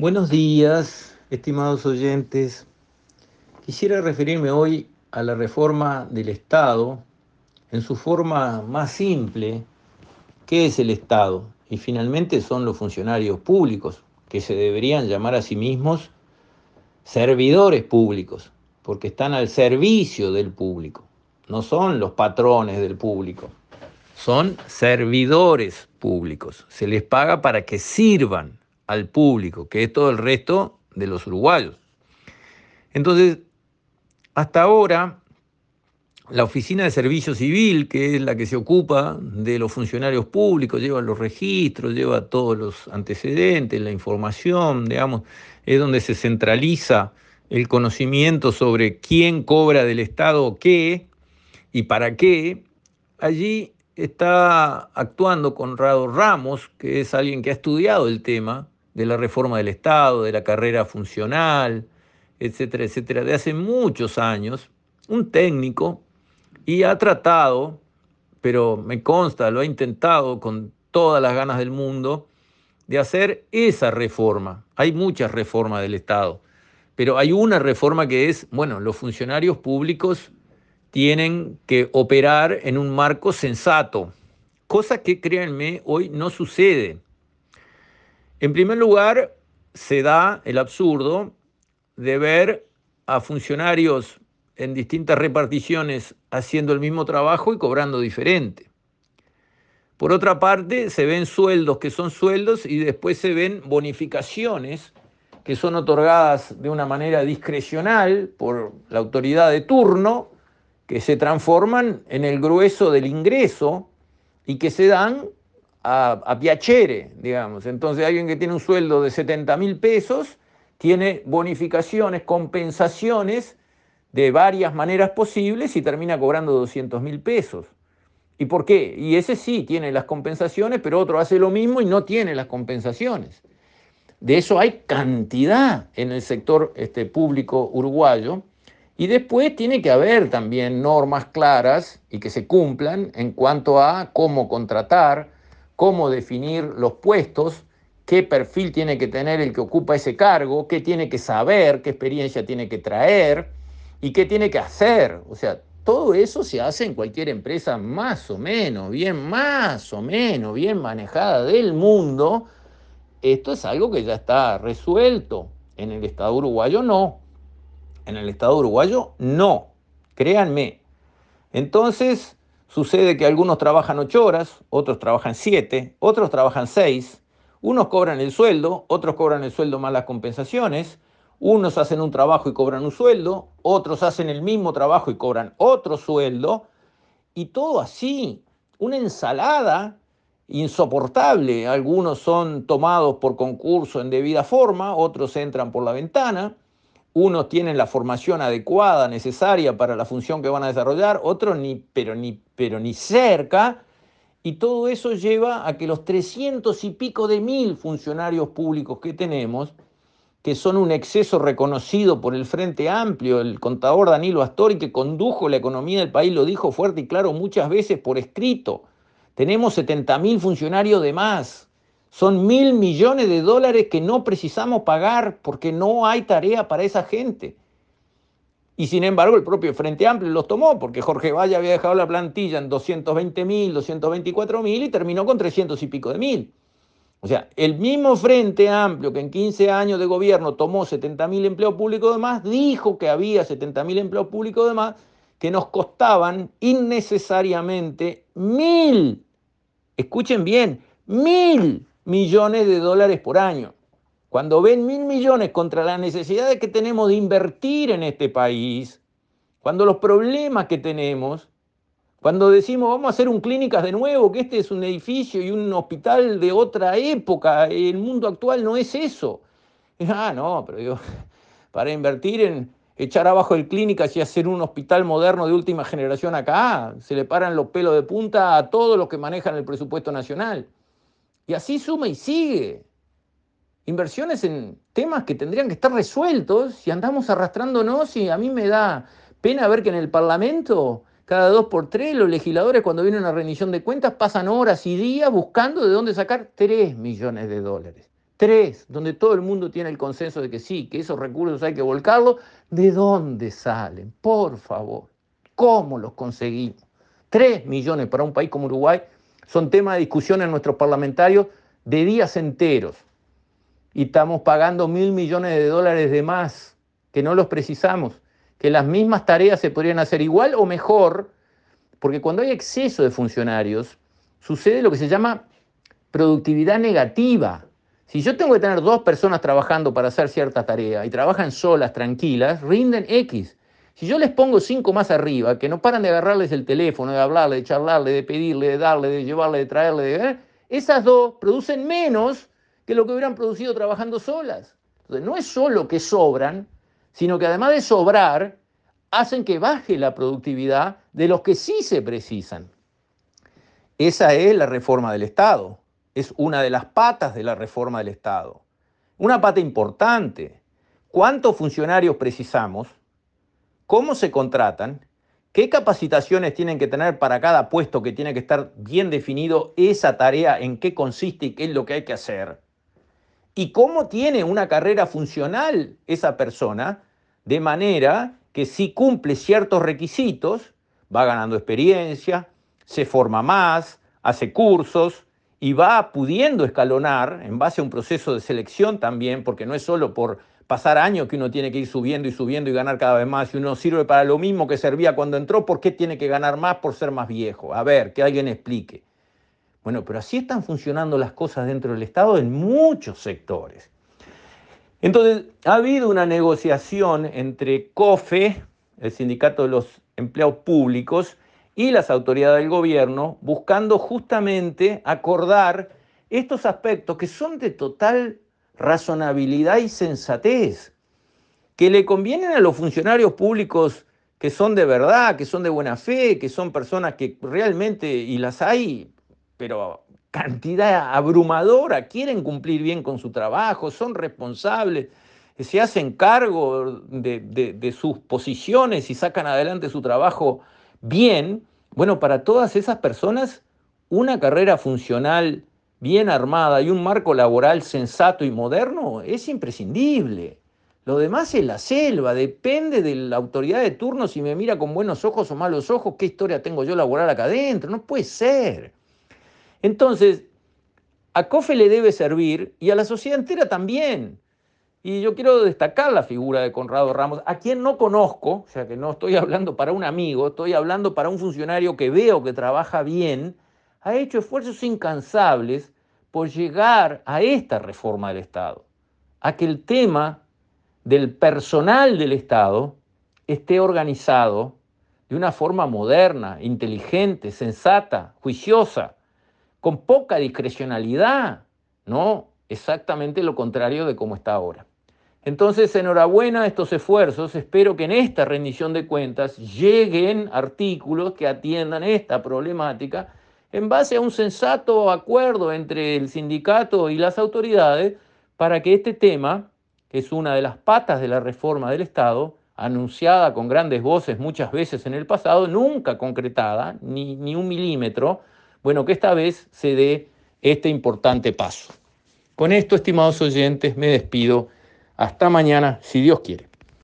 Buenos días, estimados oyentes. Quisiera referirme hoy a la reforma del Estado en su forma más simple. ¿Qué es el Estado? Y finalmente son los funcionarios públicos, que se deberían llamar a sí mismos servidores públicos, porque están al servicio del público. No son los patrones del público, son servidores públicos. Se les paga para que sirvan al público, que es todo el resto de los uruguayos. Entonces, hasta ahora, la Oficina de Servicio Civil, que es la que se ocupa de los funcionarios públicos, lleva los registros, lleva todos los antecedentes, la información, digamos, es donde se centraliza el conocimiento sobre quién cobra del Estado qué y para qué. Allí está actuando Conrado Ramos, que es alguien que ha estudiado el tema, de la reforma del Estado, de la carrera funcional, etcétera, etcétera, de hace muchos años, un técnico, y ha tratado, pero me consta, lo ha intentado con todas las ganas del mundo, de hacer esa reforma. Hay muchas reformas del Estado, pero hay una reforma que es, bueno, los funcionarios públicos tienen que operar en un marco sensato, cosa que créanme hoy no sucede. En primer lugar, se da el absurdo de ver a funcionarios en distintas reparticiones haciendo el mismo trabajo y cobrando diferente. Por otra parte, se ven sueldos que son sueldos y después se ven bonificaciones que son otorgadas de una manera discrecional por la autoridad de turno, que se transforman en el grueso del ingreso y que se dan a, piacere, digamos. Entonces alguien que tiene un sueldo de 70 mil pesos tiene bonificaciones, compensaciones de varias maneras posibles y termina cobrando 200 mil pesos. ¿Y por qué? Y ese sí tiene las compensaciones, pero otro hace lo mismo y no tiene las compensaciones. De eso hay cantidad en el sector este, público uruguayo. Y después tiene que haber también normas claras y que se cumplan en cuanto a cómo contratar, cómo definir los puestos, qué perfil tiene que tener el que ocupa ese cargo, qué tiene que saber, qué experiencia tiene que traer y qué tiene que hacer. O sea, todo eso se hace en cualquier empresa más o menos, bien, más o menos, bien manejada del mundo. Esto es algo que ya está resuelto. En el Estado uruguayo no. En el Estado uruguayo no. Créanme. Entonces, Sucede que algunos trabajan ocho horas, otros trabajan siete, otros trabajan seis, unos cobran el sueldo, otros cobran el sueldo más las compensaciones, unos hacen un trabajo y cobran un sueldo, otros hacen el mismo trabajo y cobran otro sueldo, y todo así, una ensalada insoportable. Algunos son tomados por concurso en debida forma, otros entran por la ventana, unos tienen la formación adecuada, necesaria para la función que van a desarrollar, otros ni, pero ni, pero ni cerca. Y todo eso lleva a que los 300 y pico de mil funcionarios públicos que tenemos, que son un exceso reconocido por el Frente Amplio, el contador Danilo Astori, que condujo la economía del país, lo dijo fuerte y claro muchas veces por escrito. Tenemos 70 mil funcionarios de más. Son mil millones de dólares que no precisamos pagar porque no hay tarea para esa gente. Y sin embargo el propio Frente Amplio los tomó porque Jorge Valle había dejado la plantilla en 220 mil, 224 mil y terminó con 300 y pico de mil. O sea, el mismo Frente Amplio que en 15 años de gobierno tomó 70 mil empleos públicos de más, dijo que había 70 mil empleos públicos de más que nos costaban innecesariamente mil, escuchen bien, mil millones de dólares por año. Cuando ven mil millones contra la necesidad que tenemos de invertir en este país, cuando los problemas que tenemos, cuando decimos vamos a hacer un clínicas de nuevo, que este es un edificio y un hospital de otra época, el mundo actual no es eso. Ah, no, pero yo, para invertir en echar abajo el clínicas y hacer un hospital moderno de última generación acá, se le paran los pelos de punta a todos los que manejan el presupuesto nacional. Y así suma y sigue. Inversiones en temas que tendrían que estar resueltos y andamos arrastrándonos y a mí me da pena ver que en el Parlamento, cada dos por tres, los legisladores cuando viene una rendición de cuentas pasan horas y días buscando de dónde sacar 3 millones de dólares. Tres, donde todo el mundo tiene el consenso de que sí, que esos recursos hay que volcarlos. ¿De dónde salen? Por favor, ¿cómo los conseguimos? Tres millones para un país como Uruguay son tema de discusión en nuestros parlamentarios de días enteros. Y estamos pagando mil millones de dólares de más, que no los precisamos, que las mismas tareas se podrían hacer igual o mejor, porque cuando hay exceso de funcionarios, sucede lo que se llama productividad negativa. Si yo tengo que tener dos personas trabajando para hacer cierta tarea y trabajan solas, tranquilas, rinden X. Si yo les pongo cinco más arriba, que no paran de agarrarles el teléfono, de hablarle, de charlarle, de pedirle, de darle, de llevarle, de traerle, de... esas dos producen menos que lo que hubieran producido trabajando solas. Entonces, no es solo que sobran, sino que además de sobrar, hacen que baje la productividad de los que sí se precisan. Esa es la reforma del Estado es una de las patas de la reforma del Estado. Una pata importante. ¿Cuántos funcionarios precisamos? ¿Cómo se contratan? ¿Qué capacitaciones tienen que tener para cada puesto que tiene que estar bien definido esa tarea, en qué consiste y qué es lo que hay que hacer? ¿Y cómo tiene una carrera funcional esa persona? De manera que si cumple ciertos requisitos, va ganando experiencia, se forma más, hace cursos, y va pudiendo escalonar en base a un proceso de selección también, porque no es solo por pasar años que uno tiene que ir subiendo y subiendo y ganar cada vez más, y uno sirve para lo mismo que servía cuando entró, ¿por qué tiene que ganar más por ser más viejo? A ver, que alguien explique. Bueno, pero así están funcionando las cosas dentro del Estado en muchos sectores. Entonces, ha habido una negociación entre COFE, el Sindicato de los Empleados Públicos, y las autoridades del gobierno buscando justamente acordar estos aspectos que son de total razonabilidad y sensatez, que le convienen a los funcionarios públicos que son de verdad, que son de buena fe, que son personas que realmente, y las hay, pero cantidad abrumadora, quieren cumplir bien con su trabajo, son responsables, se hacen cargo de, de sus posiciones y sacan adelante su trabajo bien, bueno, para todas esas personas, una carrera funcional bien armada y un marco laboral sensato y moderno es imprescindible. Lo demás es la selva, depende de la autoridad de turno si me mira con buenos ojos o malos ojos, qué historia tengo yo laboral acá adentro, no puede ser. Entonces, a COFE le debe servir y a la sociedad entera también y yo quiero destacar la figura de Conrado Ramos, a quien no conozco, o sea que no estoy hablando para un amigo, estoy hablando para un funcionario que veo que trabaja bien, ha hecho esfuerzos incansables por llegar a esta reforma del Estado, a que el tema del personal del Estado esté organizado de una forma moderna, inteligente, sensata, juiciosa, con poca discrecionalidad, no exactamente lo contrario de cómo está ahora. Entonces, enhorabuena a estos esfuerzos. Espero que en esta rendición de cuentas lleguen artículos que atiendan esta problemática en base a un sensato acuerdo entre el sindicato y las autoridades para que este tema, que es una de las patas de la reforma del Estado, anunciada con grandes voces muchas veces en el pasado, nunca concretada, ni, ni un milímetro, bueno, que esta vez se dé este importante paso. Con esto, estimados oyentes, me despido hasta mañana, si Dios quiere.